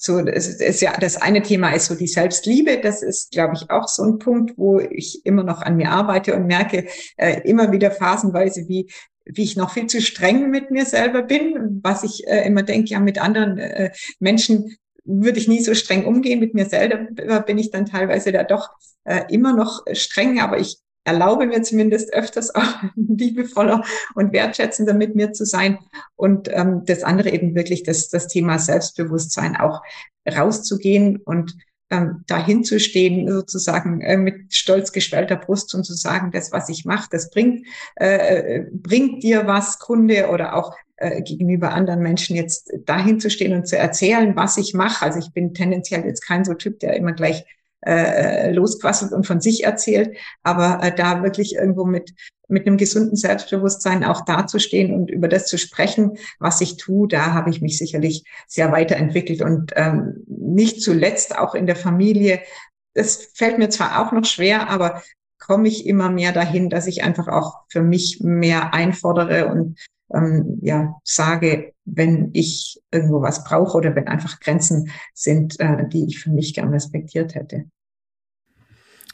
so, es ist ja, das eine Thema ist so die Selbstliebe. Das ist, glaube ich, auch so ein Punkt, wo ich immer noch an mir arbeite und merke äh, immer wieder phasenweise, wie, wie ich noch viel zu streng mit mir selber bin, was ich äh, immer denke, ja, mit anderen äh, Menschen würde ich nie so streng umgehen. Mit mir selber bin ich dann teilweise da doch äh, immer noch streng, aber ich erlaube mir zumindest öfters auch liebevoller und wertschätzender mit mir zu sein. Und ähm, das andere eben wirklich das, das Thema Selbstbewusstsein auch rauszugehen und ähm, dahin zu stehen, sozusagen äh, mit stolz geschwellter Brust und zu sagen, das, was ich mache, das bringt, äh, bringt dir was, Kunde oder auch äh, gegenüber anderen Menschen jetzt dahin zu stehen und zu erzählen, was ich mache. Also ich bin tendenziell jetzt kein so Typ, der immer gleich äh, losquasselt und von sich erzählt, aber äh, da wirklich irgendwo mit mit einem gesunden Selbstbewusstsein auch dazustehen und über das zu sprechen, was ich tue, da habe ich mich sicherlich sehr weiterentwickelt und ähm, nicht zuletzt auch in der Familie. Das fällt mir zwar auch noch schwer, aber komme ich immer mehr dahin, dass ich einfach auch für mich mehr einfordere und ähm, ja sage, wenn ich irgendwo was brauche oder wenn einfach Grenzen sind, äh, die ich für mich gern respektiert hätte.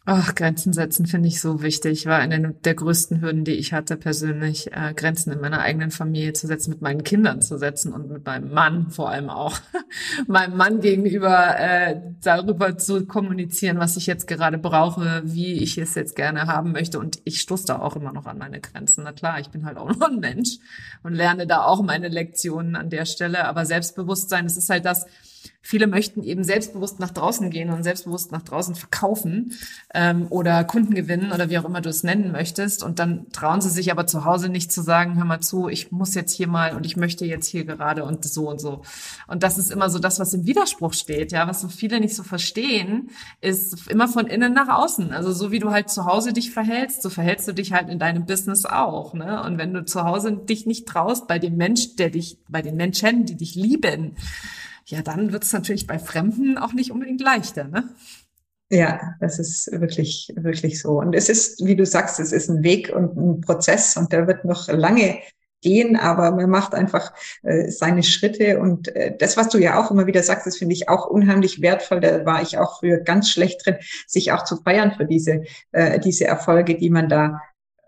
Ach, Grenzen setzen finde ich so wichtig. War eine der größten Hürden, die ich hatte persönlich, äh, Grenzen in meiner eigenen Familie zu setzen, mit meinen Kindern zu setzen und mit meinem Mann vor allem auch, meinem Mann gegenüber äh, darüber zu kommunizieren, was ich jetzt gerade brauche, wie ich es jetzt gerne haben möchte. Und ich stoße da auch immer noch an meine Grenzen. Na klar, ich bin halt auch noch ein Mensch und lerne da auch meine Lektionen an der Stelle. Aber Selbstbewusstsein, das ist halt das, Viele möchten eben selbstbewusst nach draußen gehen und selbstbewusst nach draußen verkaufen ähm, oder Kunden gewinnen oder wie auch immer du es nennen möchtest. Und dann trauen sie sich aber zu Hause nicht zu sagen, hör mal zu, ich muss jetzt hier mal und ich möchte jetzt hier gerade und so und so. Und das ist immer so das, was im Widerspruch steht, ja, was so viele nicht so verstehen, ist immer von innen nach außen. Also so wie du halt zu Hause dich verhältst, so verhältst du dich halt in deinem Business auch. Ne? Und wenn du zu Hause dich nicht traust, bei dem Mensch, der dich, bei den Menschen, die dich lieben, ja, dann wird es natürlich bei Fremden auch nicht unbedingt leichter, ne? Ja, das ist wirklich, wirklich so. Und es ist, wie du sagst, es ist ein Weg und ein Prozess und der wird noch lange gehen, aber man macht einfach äh, seine Schritte und äh, das, was du ja auch immer wieder sagst, das finde ich auch unheimlich wertvoll. Da war ich auch früher ganz schlecht drin, sich auch zu feiern für diese äh, diese Erfolge, die man da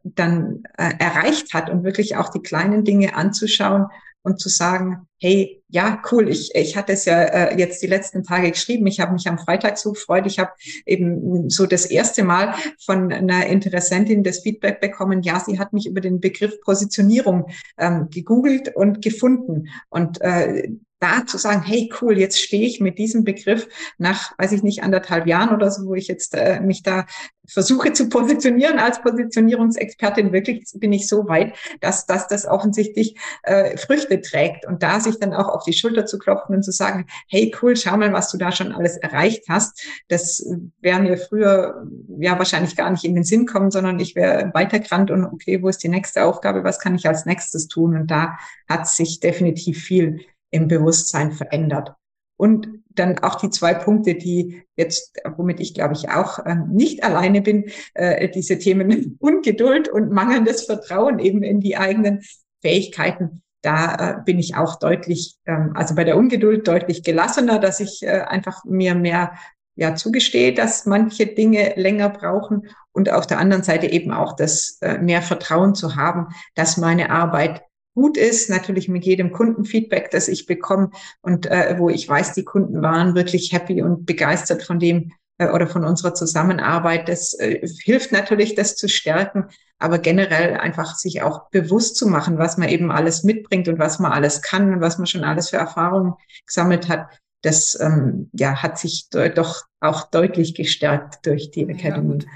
dann äh, erreicht hat und wirklich auch die kleinen Dinge anzuschauen und zu sagen, hey, ja, cool, ich, ich hatte es ja äh, jetzt die letzten Tage geschrieben, ich habe mich am Freitag so gefreut, ich habe eben so das erste Mal von einer Interessentin das Feedback bekommen, ja, sie hat mich über den Begriff Positionierung ähm, gegoogelt und gefunden. Und äh, da zu sagen, hey cool, jetzt stehe ich mit diesem Begriff nach, weiß ich nicht, anderthalb Jahren oder so, wo ich jetzt äh, mich da versuche zu positionieren als Positionierungsexpertin, wirklich bin ich so weit, dass, dass das offensichtlich äh, Früchte trägt und da sich dann auch auf die Schulter zu klopfen und zu sagen, hey cool, schau mal, was du da schon alles erreicht hast. Das wäre mir früher ja wahrscheinlich gar nicht in den Sinn kommen, sondern ich wäre weitergerannt und okay, wo ist die nächste Aufgabe, was kann ich als nächstes tun? Und da hat sich definitiv viel im Bewusstsein verändert. Und dann auch die zwei Punkte, die jetzt, womit ich glaube ich auch äh, nicht alleine bin, äh, diese Themen Ungeduld und mangelndes Vertrauen eben in die eigenen Fähigkeiten. Da äh, bin ich auch deutlich, ähm, also bei der Ungeduld deutlich gelassener, dass ich äh, einfach mir mehr ja zugestehe, dass manche Dinge länger brauchen und auf der anderen Seite eben auch das äh, mehr Vertrauen zu haben, dass meine Arbeit gut ist, natürlich mit jedem Kundenfeedback, das ich bekomme und äh, wo ich weiß, die Kunden waren wirklich happy und begeistert von dem äh, oder von unserer Zusammenarbeit. Das äh, hilft natürlich, das zu stärken, aber generell einfach sich auch bewusst zu machen, was man eben alles mitbringt und was man alles kann und was man schon alles für Erfahrungen gesammelt hat. Das ähm, ja, hat sich doch auch deutlich gestärkt durch die Academy. Ja,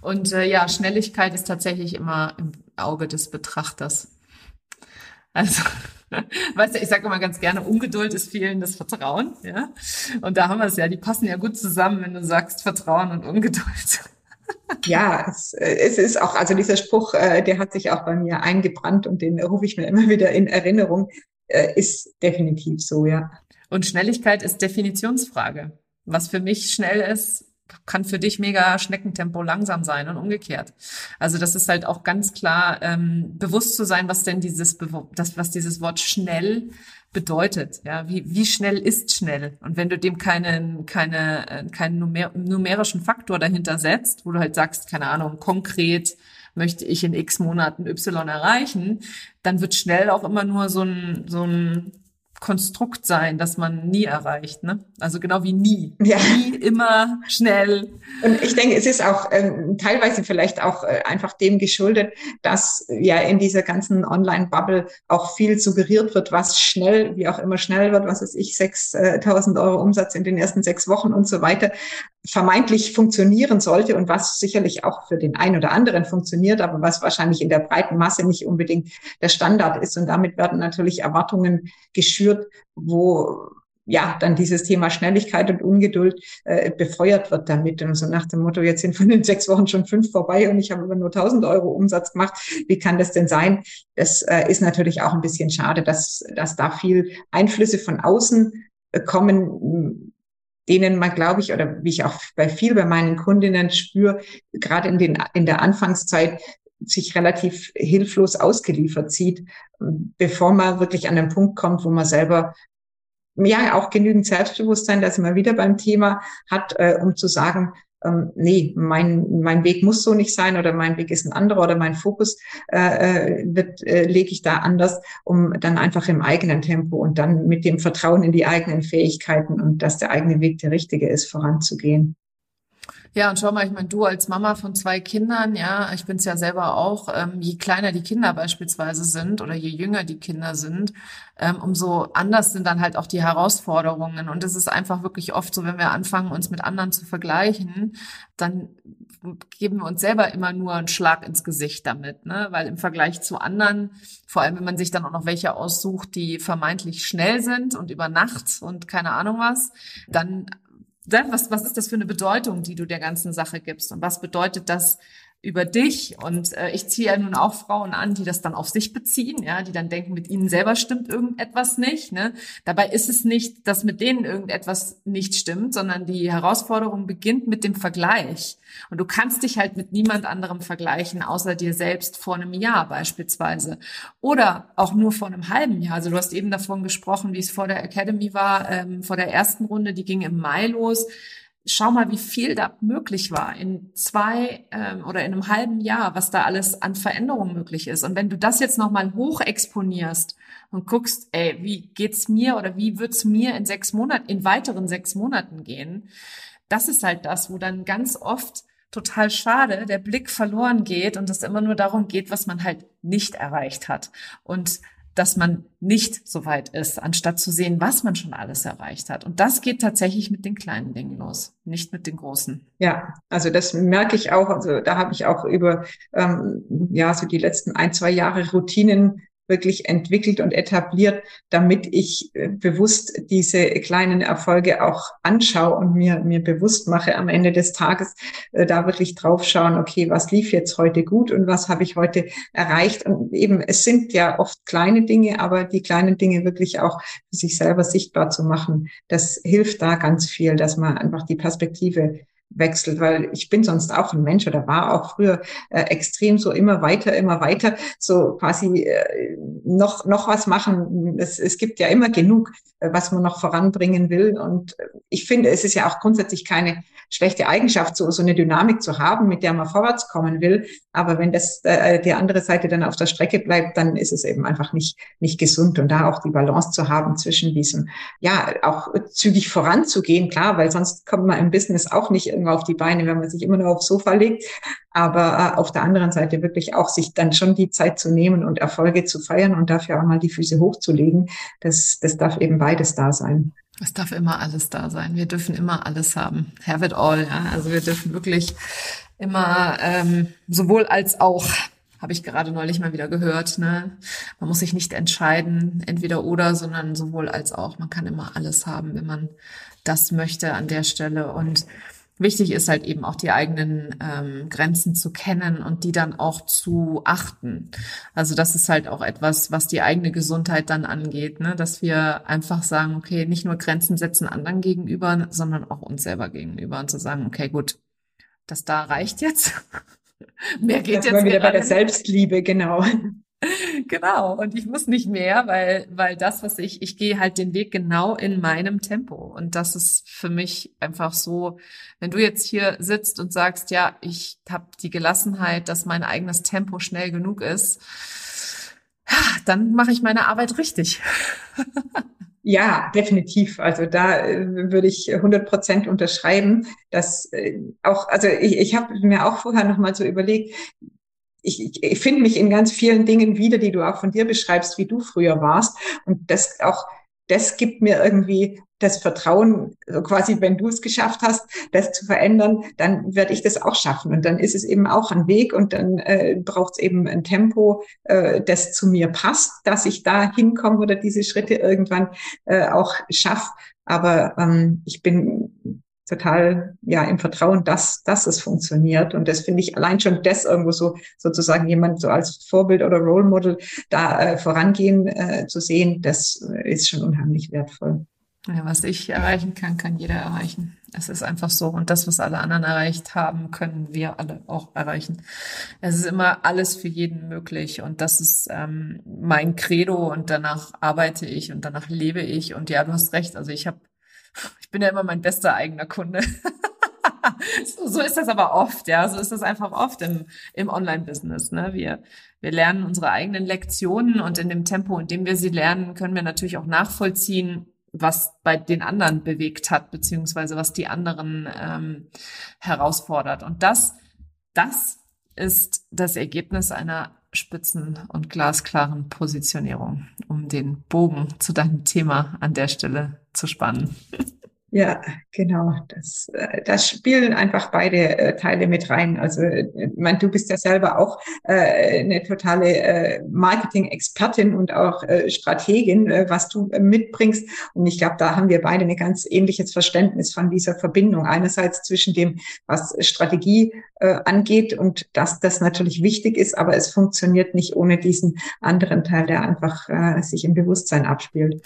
und äh, ja, Schnelligkeit ist tatsächlich immer im Auge des Betrachters. Also, weißt du, ich sage immer ganz gerne, Ungeduld ist fehlendes Vertrauen, ja. Und da haben wir es ja, die passen ja gut zusammen, wenn du sagst Vertrauen und Ungeduld. Ja, es, es ist auch, also dieser Spruch, äh, der hat sich auch bei mir eingebrannt und den rufe ich mir immer wieder in Erinnerung, äh, ist definitiv so, ja. Und Schnelligkeit ist Definitionsfrage. Was für mich schnell ist, kann für dich mega Schneckentempo langsam sein und umgekehrt. Also das ist halt auch ganz klar ähm, bewusst zu sein, was denn dieses das was dieses Wort schnell bedeutet. Ja, wie wie schnell ist schnell? Und wenn du dem keinen keine äh, keinen numer numerischen Faktor dahinter setzt, wo du halt sagst, keine Ahnung, konkret möchte ich in X Monaten Y erreichen, dann wird schnell auch immer nur so ein so ein Konstrukt sein, das man nie erreicht. Ne? Also genau wie nie. Ja. Nie, immer, schnell. Und ich denke, es ist auch ähm, teilweise vielleicht auch äh, einfach dem geschuldet, dass ja in dieser ganzen Online-Bubble auch viel suggeriert wird, was schnell, wie auch immer schnell wird, was weiß ich, 6.000 Euro Umsatz in den ersten sechs Wochen und so weiter vermeintlich funktionieren sollte und was sicherlich auch für den einen oder anderen funktioniert, aber was wahrscheinlich in der breiten Masse nicht unbedingt der Standard ist. Und damit werden natürlich Erwartungen geschürt, wo ja, dann dieses Thema Schnelligkeit und Ungeduld äh, befeuert wird damit. Und so nach dem Motto, jetzt sind von den sechs Wochen schon fünf vorbei und ich habe aber nur 1000 Euro Umsatz gemacht. Wie kann das denn sein? Das äh, ist natürlich auch ein bisschen schade, dass, dass da viel Einflüsse von außen äh, kommen, denen man, glaube ich, oder wie ich auch bei viel bei meinen Kundinnen spüre, gerade in, den, in der Anfangszeit sich relativ hilflos ausgeliefert sieht, bevor man wirklich an den Punkt kommt, wo man selber ja auch genügend Selbstbewusstsein, dass man wieder beim Thema hat, äh, um zu sagen, ähm, nee, mein, mein Weg muss so nicht sein oder mein Weg ist ein anderer oder mein Fokus äh, äh, wird, äh, lege ich da anders, um dann einfach im eigenen Tempo und dann mit dem Vertrauen in die eigenen Fähigkeiten und dass der eigene Weg der richtige ist, voranzugehen. Ja, und schau mal, ich meine, du als Mama von zwei Kindern, ja, ich bin's ja selber auch, ähm, je kleiner die Kinder beispielsweise sind oder je jünger die Kinder sind, ähm, umso anders sind dann halt auch die Herausforderungen. Und es ist einfach wirklich oft so, wenn wir anfangen, uns mit anderen zu vergleichen, dann geben wir uns selber immer nur einen Schlag ins Gesicht damit, ne? Weil im Vergleich zu anderen, vor allem wenn man sich dann auch noch welche aussucht, die vermeintlich schnell sind und über Nacht und keine Ahnung was, dann was, was ist das für eine Bedeutung, die du der ganzen Sache gibst? Und was bedeutet das über dich? Und äh, ich ziehe ja nun auch Frauen an, die das dann auf sich beziehen, ja, die dann denken, mit ihnen selber stimmt irgendetwas nicht. Ne? Dabei ist es nicht, dass mit denen irgendetwas nicht stimmt, sondern die Herausforderung beginnt mit dem Vergleich. Und du kannst dich halt mit niemand anderem vergleichen, außer dir selbst vor einem Jahr beispielsweise. Oder auch nur vor einem halben Jahr. Also du hast eben davon gesprochen, wie es vor der Academy war, ähm, vor der ersten Runde, die ging im Mai los schau mal, wie viel da möglich war in zwei ähm, oder in einem halben Jahr, was da alles an Veränderungen möglich ist. Und wenn du das jetzt nochmal hoch exponierst und guckst, ey, wie geht's mir oder wie wird's mir in sechs Monaten, in weiteren sechs Monaten gehen, das ist halt das, wo dann ganz oft total schade der Blick verloren geht und es immer nur darum geht, was man halt nicht erreicht hat. Und dass man nicht so weit ist, anstatt zu sehen, was man schon alles erreicht hat. Und das geht tatsächlich mit den kleinen Dingen los, nicht mit den großen. Ja, also das merke ich auch. Also da habe ich auch über ähm, ja so die letzten ein zwei Jahre Routinen wirklich entwickelt und etabliert, damit ich äh, bewusst diese kleinen Erfolge auch anschaue und mir, mir bewusst mache am Ende des Tages, äh, da wirklich draufschauen, okay, was lief jetzt heute gut und was habe ich heute erreicht? Und eben, es sind ja oft kleine Dinge, aber die kleinen Dinge wirklich auch für sich selber sichtbar zu machen, das hilft da ganz viel, dass man einfach die Perspektive wechselt, weil ich bin sonst auch ein Mensch oder war auch früher äh, extrem so immer weiter, immer weiter, so quasi äh, noch, noch was machen. Es, es gibt ja immer genug, äh, was man noch voranbringen will. Und äh, ich finde, es ist ja auch grundsätzlich keine schlechte Eigenschaft, so, so eine Dynamik zu haben, mit der man vorwärts kommen will. Aber wenn das äh, die andere Seite dann auf der Strecke bleibt, dann ist es eben einfach nicht, nicht gesund. Und da auch die Balance zu haben zwischen diesem, ja, auch zügig voranzugehen, klar, weil sonst kommt man im Business auch nicht irgendwo auf die Beine, wenn man sich immer nur aufs Sofa legt. Aber äh, auf der anderen Seite wirklich auch sich dann schon die Zeit zu nehmen und Erfolge zu feiern und dafür auch mal die Füße hochzulegen. Das, das darf eben beides da sein. Es darf immer alles da sein. Wir dürfen immer alles haben. Have it all. Ja? Also wir dürfen wirklich immer ähm, sowohl als auch habe ich gerade neulich mal wieder gehört. Ne? Man muss sich nicht entscheiden, entweder oder, sondern sowohl als auch. Man kann immer alles haben, wenn man das möchte an der Stelle. Und wichtig ist halt eben auch die eigenen ähm, Grenzen zu kennen und die dann auch zu achten. Also das ist halt auch etwas, was die eigene Gesundheit dann angeht, ne? dass wir einfach sagen, okay, nicht nur Grenzen setzen anderen gegenüber, sondern auch uns selber gegenüber und zu sagen, okay, gut, das da reicht jetzt. Mehr geht das jetzt. Wieder bei der Selbstliebe, genau. Genau. Und ich muss nicht mehr, weil, weil das, was ich, ich gehe halt den Weg genau in meinem Tempo. Und das ist für mich einfach so, wenn du jetzt hier sitzt und sagst, ja, ich habe die Gelassenheit, dass mein eigenes Tempo schnell genug ist, dann mache ich meine Arbeit richtig. Ja, definitiv. Also da äh, würde ich 100 Prozent unterschreiben, dass äh, auch, also ich, ich habe mir auch vorher noch mal so überlegt, ich, ich, ich finde mich in ganz vielen Dingen wieder, die du auch von dir beschreibst, wie du früher warst. Und das auch, das gibt mir irgendwie das Vertrauen, also quasi, wenn du es geschafft hast, das zu verändern, dann werde ich das auch schaffen. Und dann ist es eben auch ein Weg und dann äh, braucht es eben ein Tempo, äh, das zu mir passt, dass ich da hinkomme oder diese Schritte irgendwann äh, auch schaffe. Aber ähm, ich bin total ja im Vertrauen, dass, dass es funktioniert. Und das finde ich allein schon das irgendwo so sozusagen jemand so als Vorbild oder Role Model da äh, vorangehen äh, zu sehen, das äh, ist schon unheimlich wertvoll. Ja, was ich erreichen kann, kann jeder erreichen. Es ist einfach so. Und das, was alle anderen erreicht haben, können wir alle auch erreichen. Es ist immer alles für jeden möglich. Und das ist ähm, mein Credo und danach arbeite ich und danach lebe ich. Und ja, du hast recht. Also ich habe ich bin ja immer mein bester eigener Kunde. so, ist das aber oft, ja. So ist das einfach oft im, im Online-Business. Ne? Wir, wir lernen unsere eigenen Lektionen und in dem Tempo, in dem wir sie lernen, können wir natürlich auch nachvollziehen, was bei den anderen bewegt hat, beziehungsweise was die anderen ähm, herausfordert. Und das, das ist das Ergebnis einer spitzen und glasklaren Positionierung, um den Bogen zu deinem Thema an der Stelle zu spannen. Ja, genau. Das, äh, das spielen einfach beide äh, Teile mit rein. Also, äh, ich meine, du bist ja selber auch äh, eine totale äh, Marketing-Expertin und auch äh, Strategin, äh, was du äh, mitbringst. Und ich glaube, da haben wir beide ein ganz ähnliches Verständnis von dieser Verbindung. Einerseits zwischen dem, was Strategie äh, angeht und dass das natürlich wichtig ist, aber es funktioniert nicht ohne diesen anderen Teil, der einfach äh, sich im Bewusstsein abspielt.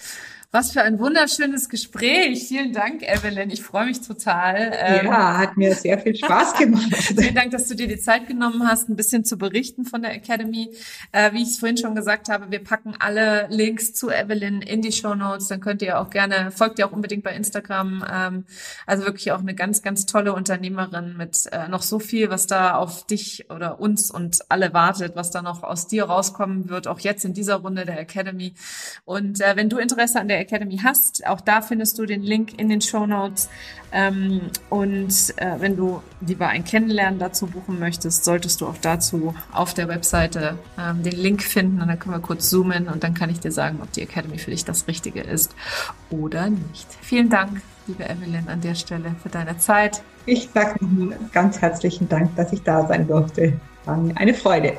Was für ein wunderschönes Gespräch. Vielen Dank, Evelyn. Ich freue mich total. Ähm, ja, hat mir sehr viel Spaß gemacht. Vielen Dank, dass du dir die Zeit genommen hast, ein bisschen zu berichten von der Academy. Äh, wie ich es vorhin schon gesagt habe, wir packen alle Links zu Evelyn in die Show Notes. Dann könnt ihr auch gerne, folgt ihr auch unbedingt bei Instagram. Ähm, also wirklich auch eine ganz, ganz tolle Unternehmerin mit äh, noch so viel, was da auf dich oder uns und alle wartet, was da noch aus dir rauskommen wird, auch jetzt in dieser Runde der Academy. Und äh, wenn du Interesse an der Academy hast. Auch da findest du den Link in den Show Notes. Ähm, und äh, wenn du lieber ein Kennenlernen dazu buchen möchtest, solltest du auch dazu auf der Webseite ähm, den Link finden und dann können wir kurz zoomen und dann kann ich dir sagen, ob die Academy für dich das Richtige ist oder nicht. Vielen Dank, liebe Evelyn, an der Stelle für deine Zeit. Ich sage ganz herzlichen Dank, dass ich da sein durfte. War eine Freude.